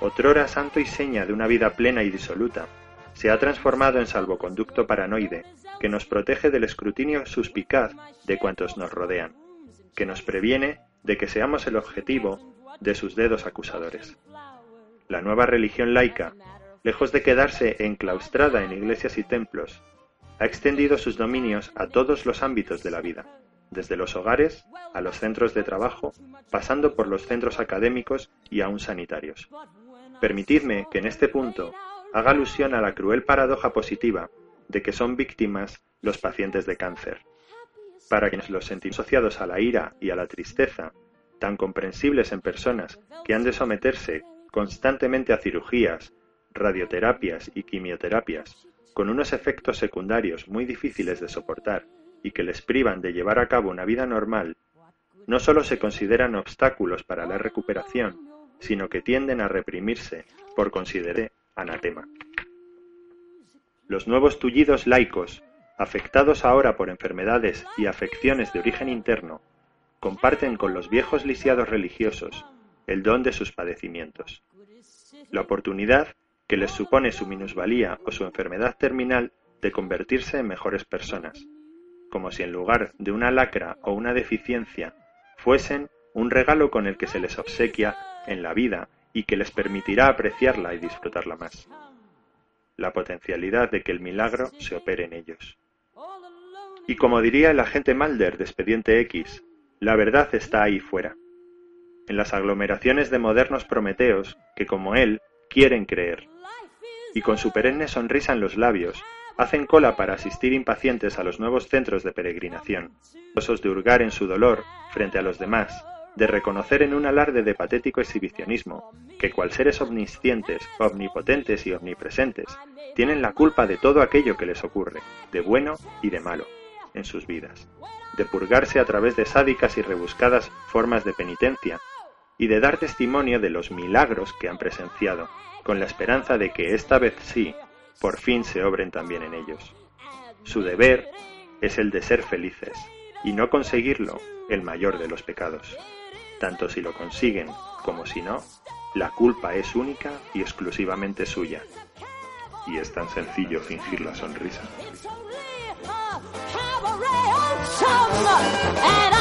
otrora santo y seña de una vida plena y disoluta, se ha transformado en salvoconducto paranoide que nos protege del escrutinio suspicaz de cuantos nos rodean, que nos previene de que seamos el objetivo de sus dedos acusadores. La nueva religión laica, lejos de quedarse enclaustrada en iglesias y templos, ha extendido sus dominios a todos los ámbitos de la vida, desde los hogares a los centros de trabajo, pasando por los centros académicos y aún sanitarios. Permitidme que en este punto haga alusión a la cruel paradoja positiva de que son víctimas los pacientes de cáncer. Para quienes los sentimos asociados a la ira y a la tristeza, tan comprensibles en personas que han de someterse constantemente a cirugías, radioterapias y quimioterapias, con unos efectos secundarios muy difíciles de soportar y que les privan de llevar a cabo una vida normal, no solo se consideran obstáculos para la recuperación, sino que tienden a reprimirse por considerarse anatema. Los nuevos tullidos laicos, afectados ahora por enfermedades y afecciones de origen interno, comparten con los viejos lisiados religiosos el don de sus padecimientos. La oportunidad que les supone su minusvalía o su enfermedad terminal de convertirse en mejores personas, como si en lugar de una lacra o una deficiencia fuesen un regalo con el que se les obsequia en la vida y que les permitirá apreciarla y disfrutarla más. La potencialidad de que el milagro se opere en ellos. Y como diría el agente Mulder de Expediente X, la verdad está ahí fuera, en las aglomeraciones de modernos prometeos que, como él, quieren creer. Y con su perenne sonrisa en los labios, hacen cola para asistir impacientes a los nuevos centros de peregrinación, osos de hurgar en su dolor frente a los demás, de reconocer en un alarde de patético exhibicionismo que cual seres omniscientes, omnipotentes y omnipresentes, tienen la culpa de todo aquello que les ocurre, de bueno y de malo, en sus vidas, de purgarse a través de sádicas y rebuscadas formas de penitencia, y de dar testimonio de los milagros que han presenciado, con la esperanza de que esta vez sí por fin se obren también en ellos. Su deber es el de ser felices, y no conseguirlo el mayor de los pecados. Tanto si lo consiguen como si no, la culpa es única y exclusivamente suya. Y es tan sencillo fingir la sonrisa. lonesome and